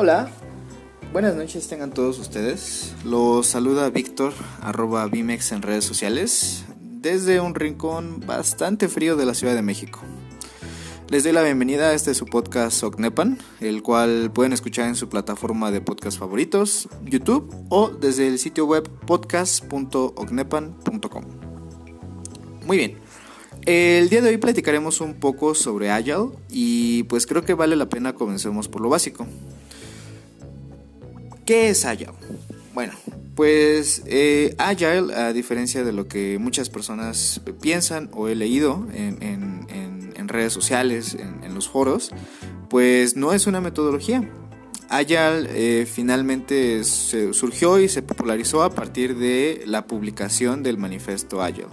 Hola, buenas noches tengan todos ustedes. Los saluda Víctor, arroba Vimex en redes sociales, desde un rincón bastante frío de la Ciudad de México. Les doy la bienvenida a este su podcast Ocnepan, el cual pueden escuchar en su plataforma de podcast favoritos, YouTube o desde el sitio web podcast.ocnepan.com. Muy bien. El día de hoy platicaremos un poco sobre Agile y pues creo que vale la pena comencemos por lo básico. ¿Qué es Agile? Bueno, pues eh, Agile, a diferencia de lo que muchas personas piensan o he leído en, redes sociales, en, los foros, pues no es una metodología. Agile eh, finalmente surgió y se popularizó a partir de la publicación del manifiesto Agile.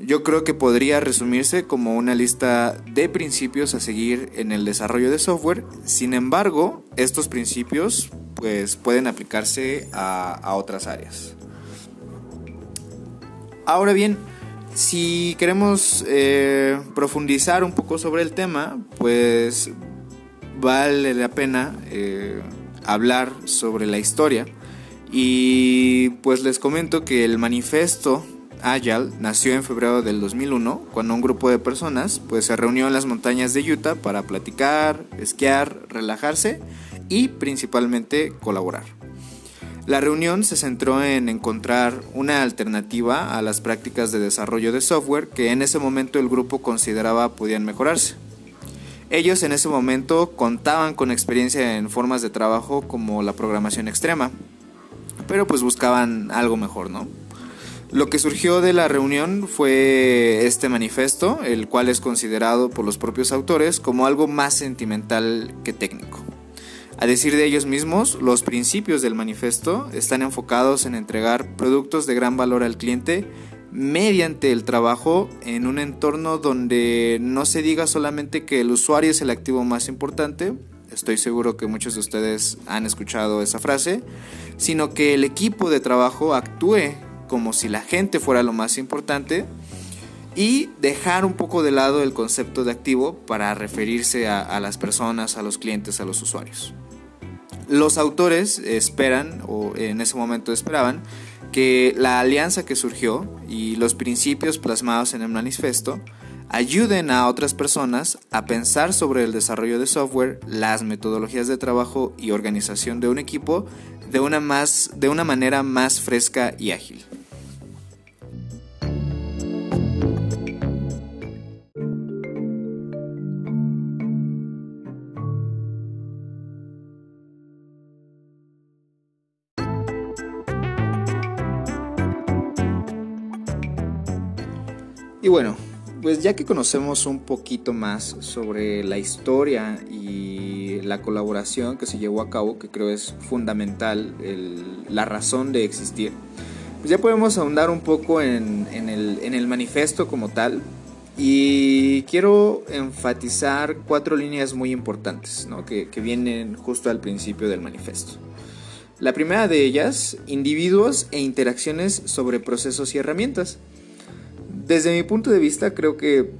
Yo creo que podría resumirse como una lista de principios a seguir en el desarrollo de software. Sin embargo, estos principios pues pueden aplicarse a, otras áreas. Ahora bien, si queremos eh, profundizar un poco sobre el tema, pues vale la pena eh, hablar sobre la historia. Y pues les comento que el manifiesto Agile nació en febrero del 2001 cuando un grupo de personas pues se reunió en las montañas de Utah para platicar, esquiar, relajarse y principalmente colaborar. La reunión se centró en encontrar una alternativa a las prácticas de desarrollo de software que en ese momento el grupo consideraba podían mejorarse. Ellos en ese momento contaban con experiencia en formas de trabajo como la programación extrema, pero pues buscaban algo mejor, ¿no? Lo que surgió de la reunión fue este manifiesto, el cual es considerado por los propios autores como algo más sentimental que técnico. A decir de ellos mismos, los principios del manifiesto están enfocados en entregar productos de gran valor al cliente mediante el trabajo en un entorno donde no se diga solamente que el usuario es el activo más importante, estoy seguro que muchos de ustedes han escuchado esa frase, sino que el equipo de trabajo actúe como si la gente fuera lo más importante y dejar un poco de lado el concepto de activo para referirse a, las personas, a los clientes, a los usuarios. Los autores esperan, o en ese momento esperaban, que la alianza que surgió y los principios plasmados en el manifiesto ayuden a otras personas a pensar sobre el desarrollo de software, las metodologías de trabajo y organización de un equipo de una, más, de una manera más fresca y ágil. Y bueno, pues ya que conocemos un poquito más sobre la historia y la colaboración que se llevó a cabo, que creo es fundamental, la razón de existir, pues ya podemos ahondar un poco en, el, manifiesto como tal. Y quiero enfatizar cuatro líneas muy importantes que, que vienen justo al principio del manifiesto. La primera de ellas, individuos e interacciones sobre procesos y herramientas. Desde mi punto de vista creo que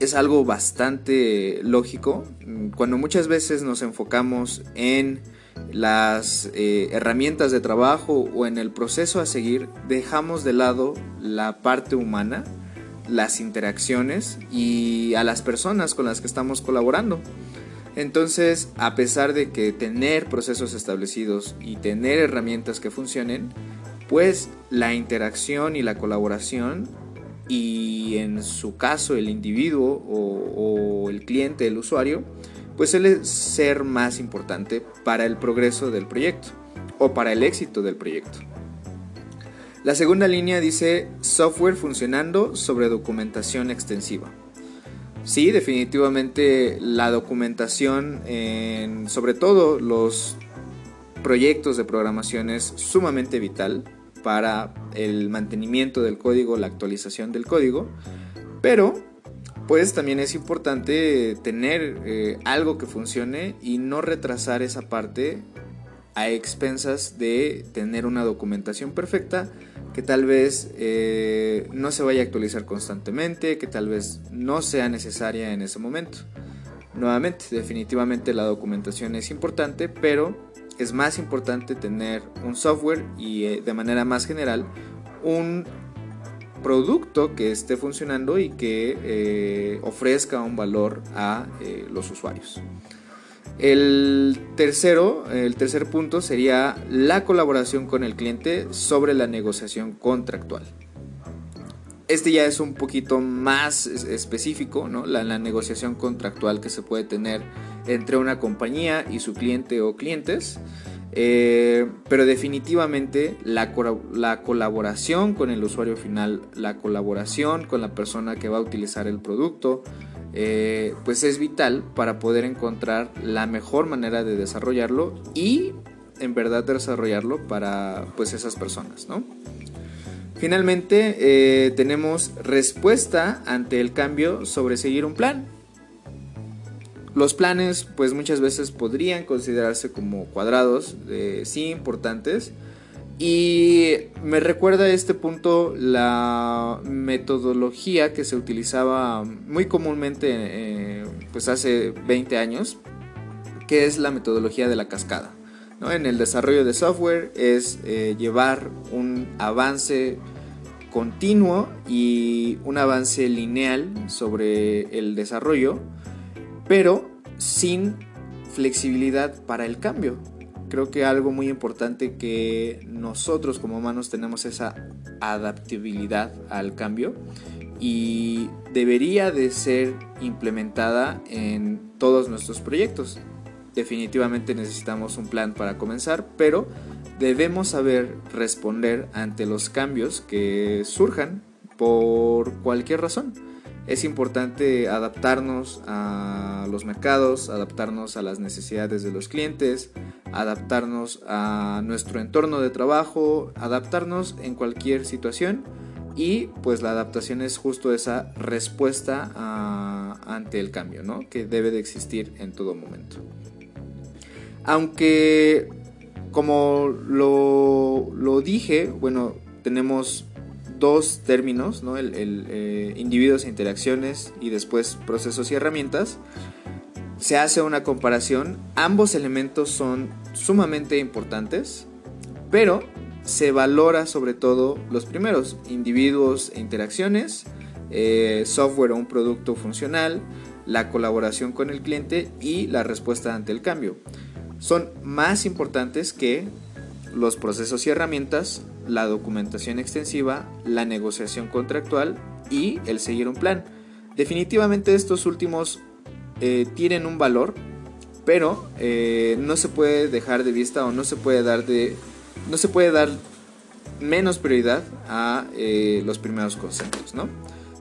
es algo bastante lógico cuando muchas veces nos enfocamos en las eh, herramientas de trabajo o en el proceso a seguir, dejamos de lado la parte humana, las interacciones y a las personas con las que estamos colaborando. Entonces, a pesar de que tener procesos establecidos y tener herramientas que funcionen, pues la interacción y la colaboración y en su caso el individuo o, el cliente, el usuario, pues suele ser más importante para el progreso del proyecto o para el éxito del proyecto. La segunda línea dice software funcionando sobre documentación extensiva. Sí, definitivamente la documentación, en, sobre todo los proyectos de programación, es sumamente vital para el mantenimiento del código, la actualización del código, pero pues también es importante tener eh, algo que funcione y no retrasar esa parte a expensas de tener una documentación perfecta que tal vez eh, no se vaya a actualizar constantemente, que tal vez no sea necesaria en ese momento. Nuevamente, definitivamente la documentación es importante, pero es más importante tener un software y eh, de manera más general un producto que esté funcionando y que eh, ofrezca un valor a eh, los usuarios. El tercero, el tercer punto sería la colaboración con el cliente sobre la negociación contractual. Este ya es un poquito más específico, ¿no? la, negociación contractual que se puede tener entre una compañía y su cliente o clientes. Eh, pero definitivamente la, la, colaboración con el usuario final, la colaboración con la persona que va a utilizar el producto, eh, pues es vital para poder encontrar la mejor manera de desarrollarlo y en verdad desarrollarlo para pues esas personas, ¿no? Finalmente eh, tenemos respuesta ante el cambio sobre seguir un plan. Los planes pues muchas veces podrían considerarse como cuadrados, eh, sí importantes. Y me recuerda a este punto la metodología que se utilizaba muy comúnmente eh, pues hace 20 años, que es la metodología de la cascada. En el desarrollo de software es eh, llevar un avance continuo y un avance lineal sobre el desarrollo pero sin flexibilidad para el cambio. Creo que algo muy importante que nosotros como humanos tenemos esa adaptabilidad al cambio y debería de ser implementada en todos nuestros proyectos. Definitivamente necesitamos un plan para comenzar, pero debemos saber responder ante los cambios que surjan por cualquier razón es importante adaptarnos a los mercados, adaptarnos a las necesidades de los clientes, adaptarnos a nuestro entorno de trabajo, adaptarnos en cualquier situación y pues la adaptación es justo esa respuesta ante el cambio, ¿no? que debe de existir en todo momento. Aunque como lo, lo dije, bueno, tenemos dos términos, ¿no? el, eh, individuos e interacciones y después procesos y herramientas, se hace una comparación. Ambos elementos son sumamente importantes, pero se valora sobre todo los primeros, individuos e interacciones, eh, software o un producto funcional, la colaboración con el cliente y la respuesta ante el cambio. Son más importantes que los procesos y herramientas, la documentación extensiva, la negociación contractual y el seguir un plan. Definitivamente estos últimos eh, tienen un valor, pero eh, no se puede dejar de vista o no se puede dar de no se puede dar menos prioridad a eh, los primeros conceptos, ¿no?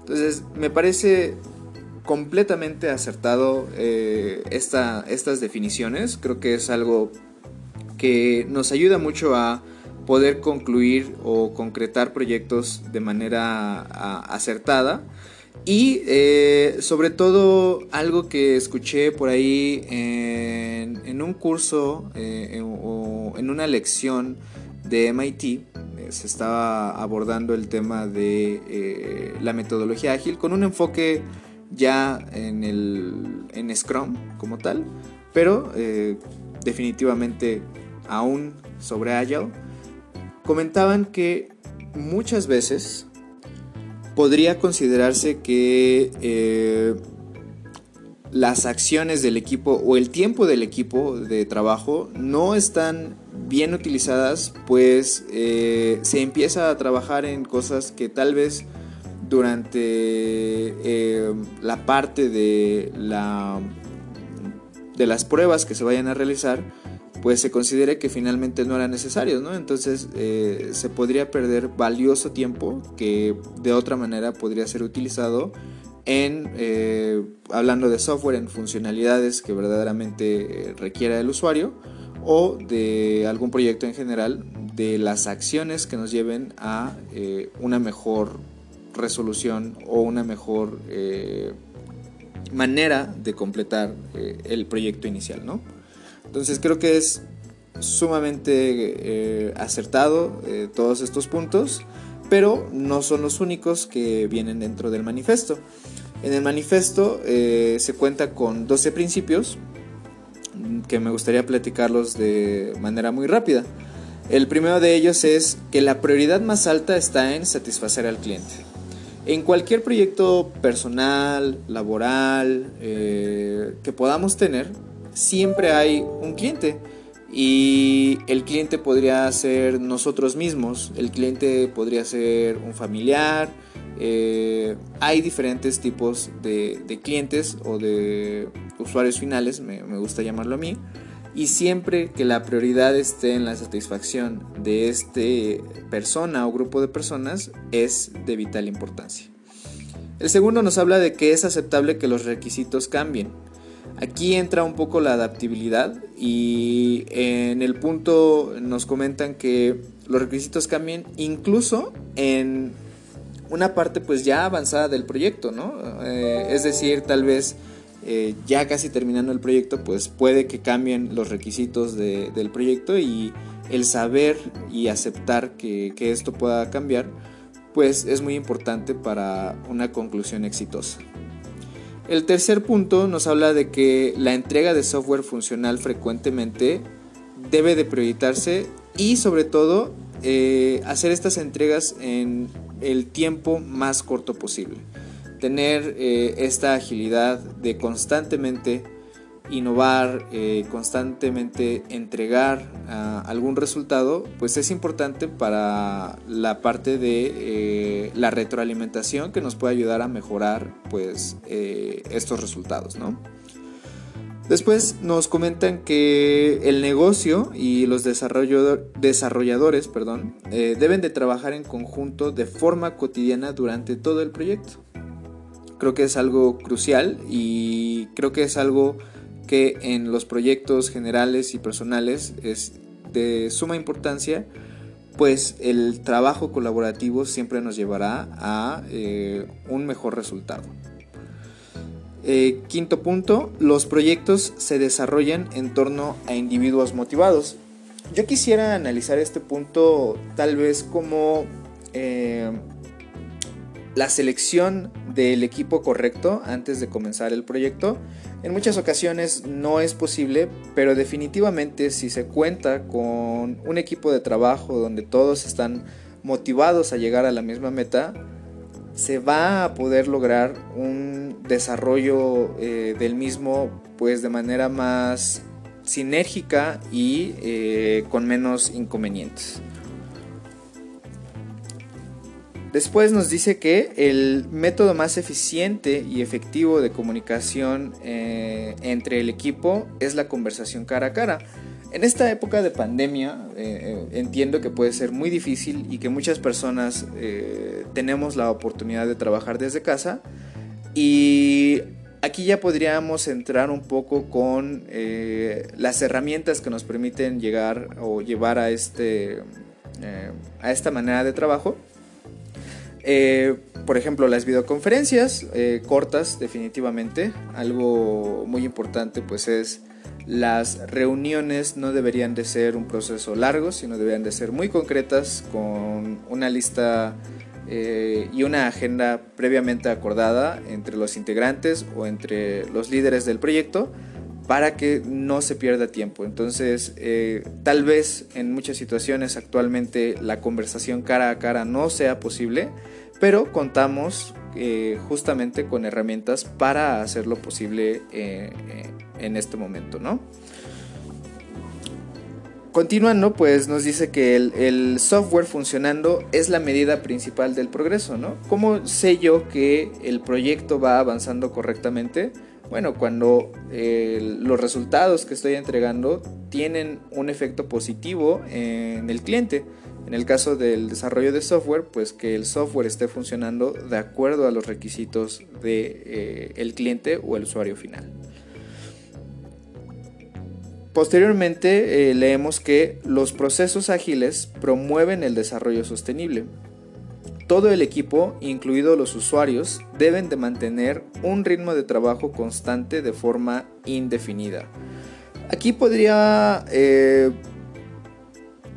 Entonces me parece completamente acertado estas definiciones. Creo que es algo que nos ayuda mucho a poder concluir o concretar proyectos de manera acertada. Y eh, sobre todo algo que escuché por ahí en, un curso eh, o en una lección de MIT, eh, se estaba abordando el tema de la metodología ágil con un enfoque ya en, el, en Scrum como tal, pero definitivamente aún sobre Agile, comentaban que muchas veces podría considerarse que eh, las acciones del equipo o el tiempo del equipo de trabajo no están bien utilizadas, pues eh, se empieza a trabajar en cosas que tal vez durante eh, la parte de, la, de las pruebas que se vayan a realizar, pues se considere que finalmente no eran necesarios, ¿no? Entonces eh, se podría perder valioso tiempo que de otra manera podría ser utilizado en, eh, hablando de software, en funcionalidades que verdaderamente requiera el usuario o de algún proyecto en general, de las acciones que nos lleven a una mejor resolución o una mejor manera de completar el proyecto inicial, ¿no? Entonces creo que es sumamente eh, acertado eh, todos estos puntos, pero no son los únicos que vienen dentro del manifiesto. En el manifiesto eh, se cuenta con 12 principios que me gustaría platicarlos de manera muy rápida. El primero de ellos es que la prioridad más alta está en satisfacer al cliente. En cualquier proyecto personal, laboral, eh, que podamos tener, siempre hay un cliente. Y el cliente podría ser nosotros mismos, el cliente podría ser un familiar, eh, hay diferentes tipos de, clientes o de usuarios finales, me, gusta llamarlo a mí, y siempre que la prioridad esté en la satisfacción de este persona o grupo de personas es de vital importancia. El segundo nos habla de que es aceptable que los requisitos cambien. Aquí entra un poco la adaptabilidad y en el punto nos comentan que los requisitos cambien incluso en una parte pues ya avanzada del proyecto, ¿no? Eh, es decir, tal vez eh, ya casi terminando el proyecto pues puede que cambien los requisitos del proyecto y el saber y aceptar que, esto pueda cambiar pues es muy importante para una conclusión exitosa. El tercer punto nos habla de que la entrega de software funcional frecuentemente debe de prioritarse y sobre todo eh, hacer estas entregas en el tiempo más corto posible. Tener eh, esta agilidad de constantemente innovar, eh, constantemente entregar ah, algún resultado, pues es importante para la parte de eh, la retroalimentación que nos puede ayudar a mejorar pues estos resultados, ¿no? Después nos comentan que el negocio y los desarrolladores perdón, deben de trabajar en conjunto de forma cotidiana durante todo el proyecto. Creo que es algo crucial y creo que es algo que en los proyectos generales y personales es de suma importancia, pues el trabajo colaborativo siempre nos llevará a eh, un mejor resultado. Eh, quinto punto, los proyectos se desarrollan en torno a individuos motivados. Yo quisiera analizar este punto tal vez como eh, la selección del equipo correcto antes de comenzar el proyecto. En muchas ocasiones no es posible, pero definitivamente si se cuenta con un equipo de trabajo donde todos están motivados a llegar a la misma meta, se va a poder lograr un desarrollo eh, del mismo pues de manera más sinérgica y eh, con menos inconvenientes. Después nos dice que el método más eficiente y efectivo de comunicación eh, entre el equipo es la conversación cara a cara. En esta época de pandemia eh, eh, entiendo que puede ser muy difícil y que muchas personas tenemos la oportunidad de trabajar desde casa y aquí ya podríamos entrar un poco con las herramientas que nos permiten llegar o llevar a, este, a esta manera de trabajo. Eh, por ejemplo, las videoconferencias eh, cortas, definitivamente. Algo muy importante, pues es las reuniones no deberían de ser un proceso largo, sino deberían de ser muy concretas, con una lista eh, y una agenda previamente acordada entre los integrantes o entre los líderes del proyecto para que no se pierda tiempo. Entonces, tal vez en muchas situaciones actualmente la conversación cara a cara no sea posible, pero contamos eh, justamente con herramientas para hacerlo posible eh, eh, en este momento, ¿no? Continuando, pues nos dice que el, software funcionando es la medida principal del progreso, ¿no? ¿Cómo sé yo que el proyecto va avanzando correctamente? Bueno, cuando los resultados que estoy entregando tienen un efecto positivo en el cliente. En el caso del desarrollo de software, pues que el software esté funcionando de acuerdo a los requisitos del de, eh, cliente o el usuario final. Posteriormente eh, leemos que los procesos ágiles promueven el desarrollo sostenible. Todo el equipo, incluidos los usuarios, deben de mantener un ritmo de trabajo constante de forma indefinida. Aquí podría eh,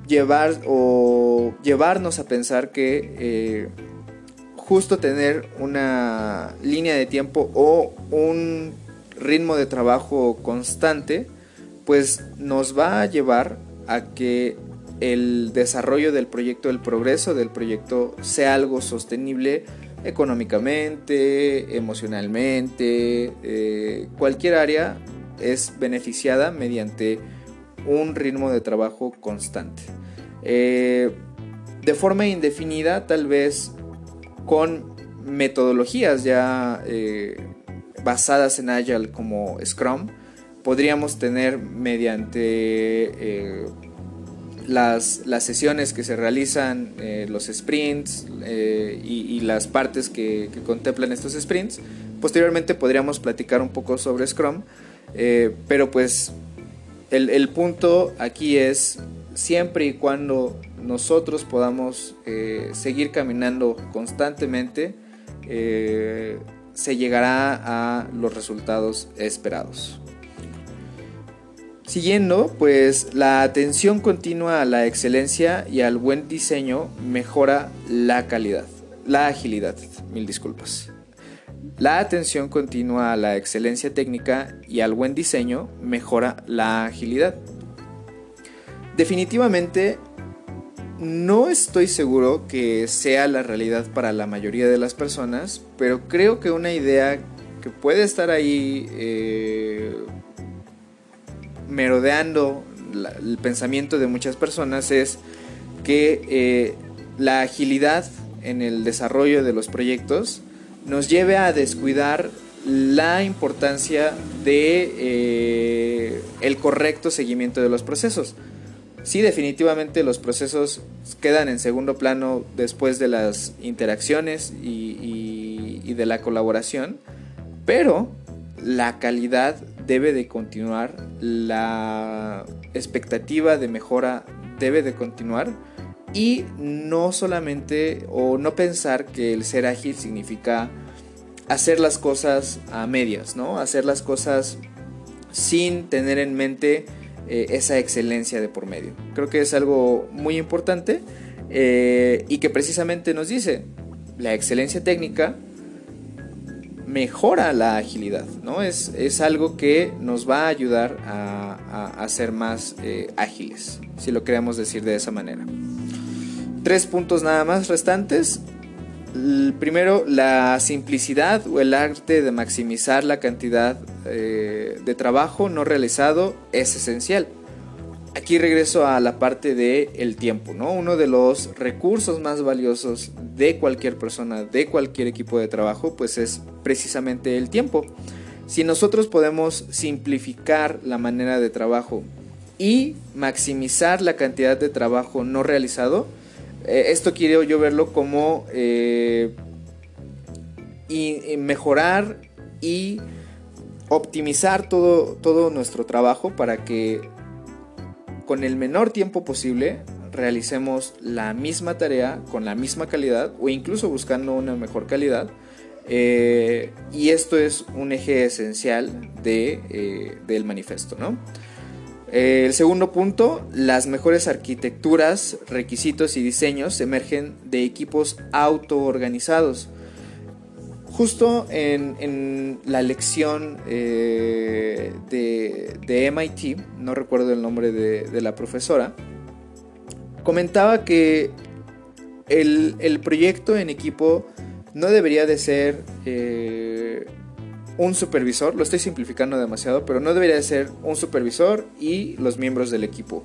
llevar o llevarnos a pensar que eh, justo tener una línea de tiempo o un ritmo de trabajo constante, pues nos va a llevar a que el desarrollo del proyecto, el progreso del proyecto sea algo sostenible económicamente, emocionalmente, eh, cualquier área es beneficiada mediante un ritmo de trabajo constante. Eh, de forma indefinida, tal vez con metodologías ya eh, basadas en Agile como Scrum, podríamos tener mediante las, sesiones que se realizan, eh, los sprints eh, y, las partes que, contemplan estos sprints. Posteriormente podríamos platicar un poco sobre Scrum, eh, pero pues el, punto aquí es siempre y cuando nosotros podamos seguir caminando constantemente, se llegará a los resultados esperados. Siguiendo, pues la atención continua a la excelencia y al buen diseño mejora la calidad, la agilidad, mil disculpas. La atención continua a la excelencia técnica y al buen diseño mejora la agilidad. Definitivamente no estoy seguro que sea la realidad para la mayoría de las personas, pero creo que una idea que puede estar ahí eh, merodeando el pensamiento de muchas personas es que eh, la agilidad en el desarrollo de los proyectos nos lleve a descuidar la importancia de eh, el correcto seguimiento de los procesos. Sí, definitivamente los procesos quedan en segundo plano después de las interacciones y de la colaboración, pero la calidad debe de continuar, la expectativa de mejora debe de continuar y no solamente o no pensar que el ser ágil significa hacer las cosas a medias, ¿no? Hacer las cosas sin tener en mente eh, esa excelencia de por medio. Creo que es algo muy importante eh, y que precisamente nos dice la excelencia técnica mejora la agilidad, ¿no? Es, es algo que nos va a ayudar a, a, ser más eh, ágiles, si lo queremos decir de esa manera. Tres puntos nada más restantes. Primero, la simplicidad o el arte de maximizar la cantidad eh, de trabajo no realizado es esencial. Aquí regreso a la parte de el tiempo, ¿no? Uno de los recursos más valiosos de cualquier persona, de cualquier equipo de trabajo, pues es precisamente el tiempo. Si nosotros podemos simplificar la manera de trabajo y maximizar la cantidad de trabajo no realizado, eh, esto quiero yo verlo como eh, y, mejorar y optimizar todo, todo nuestro trabajo para que con el menor tiempo posible realicemos la misma tarea con la misma calidad o incluso buscando una mejor calidad. Eh, y esto es un eje esencial de, eh, del manifiesto. ¿no? Eh, el segundo punto, las mejores arquitecturas, requisitos y diseños emergen de equipos autoorganizados Justo en, la lección eh, de, MIT, no recuerdo el nombre de, la profesora, comentaba que el, proyecto en equipo no debería de ser eh, un supervisor, lo estoy simplificando demasiado, pero no debería de ser un supervisor y los miembros del equipo.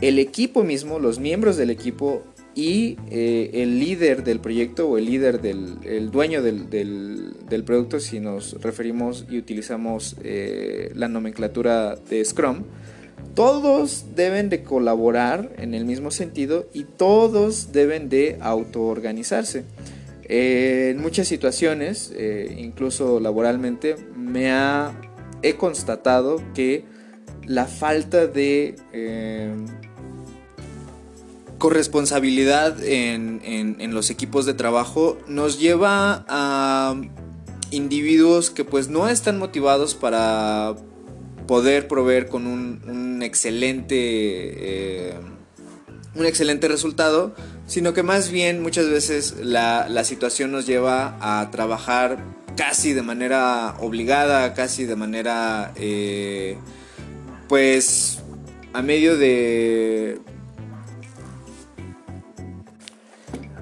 El equipo mismo, los miembros del equipo y eh, el líder del proyecto o el líder del dueño del, producto, si nos referimos y utilizamos eh, la nomenclatura de Scrum, todos deben de colaborar en el mismo sentido y todos deben de autoorganizarse. Eh, en muchas situaciones, incluso laboralmente, me ha, he constatado que la falta de corresponsabilidad en, en, los equipos de trabajo nos lleva a individuos que pues no están motivados para poder proveer con un, excelente eh, un excelente resultado sino que más bien muchas veces la, situación nos lleva a trabajar casi de manera obligada, casi de manera, eh, pues, a medio de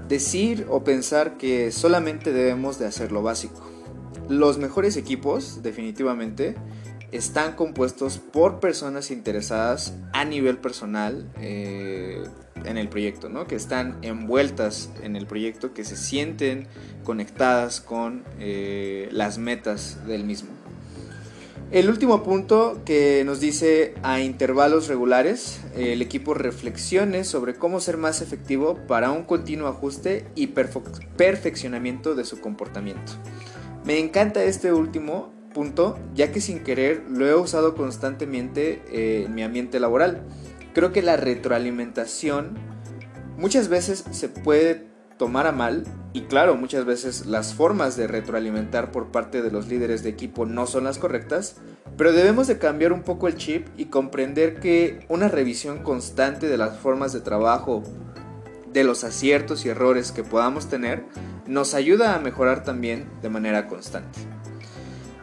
decir o pensar que solamente debemos de hacer lo básico. Los mejores equipos, definitivamente, están compuestos por personas interesadas a nivel personal eh, en el proyecto, ¿no? que están envueltas en el proyecto, que se sienten conectadas con eh, las metas del mismo. El último punto que nos dice a intervalos regulares, el equipo reflexione sobre cómo ser más efectivo para un continuo ajuste y perfeccionamiento de su comportamiento. Me encanta este último punto, ya que sin querer lo he usado constantemente eh, en mi ambiente laboral. Creo que la retroalimentación muchas veces se puede tomar a mal y claro, muchas veces las formas de retroalimentar por parte de los líderes de equipo no son las correctas, pero debemos de cambiar un poco el chip y comprender que una revisión constante de las formas de trabajo, de los aciertos y errores que podamos tener, nos ayuda a mejorar también de manera constante.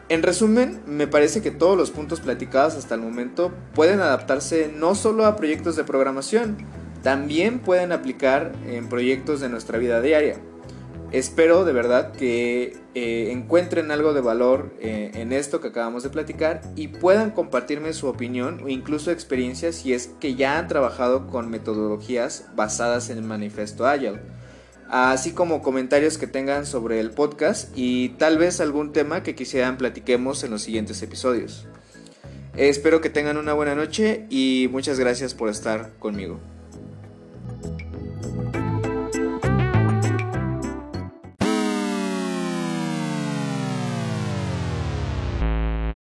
En resumen, me parece que todos los puntos platicados hasta el momento pueden adaptarse no solo a proyectos de programación, también pueden aplicar en proyectos de nuestra vida diaria. Espero de verdad que eh, encuentren algo de valor eh, en esto que acabamos de platicar y puedan compartirme su opinión o incluso experiencias si es que ya han trabajado con metodologías basadas en el manifiesto Agile. Así como comentarios que tengan sobre el podcast y tal vez algún tema que quisieran platiquemos en los siguientes episodios. Espero que tengan una buena noche y muchas gracias por estar conmigo.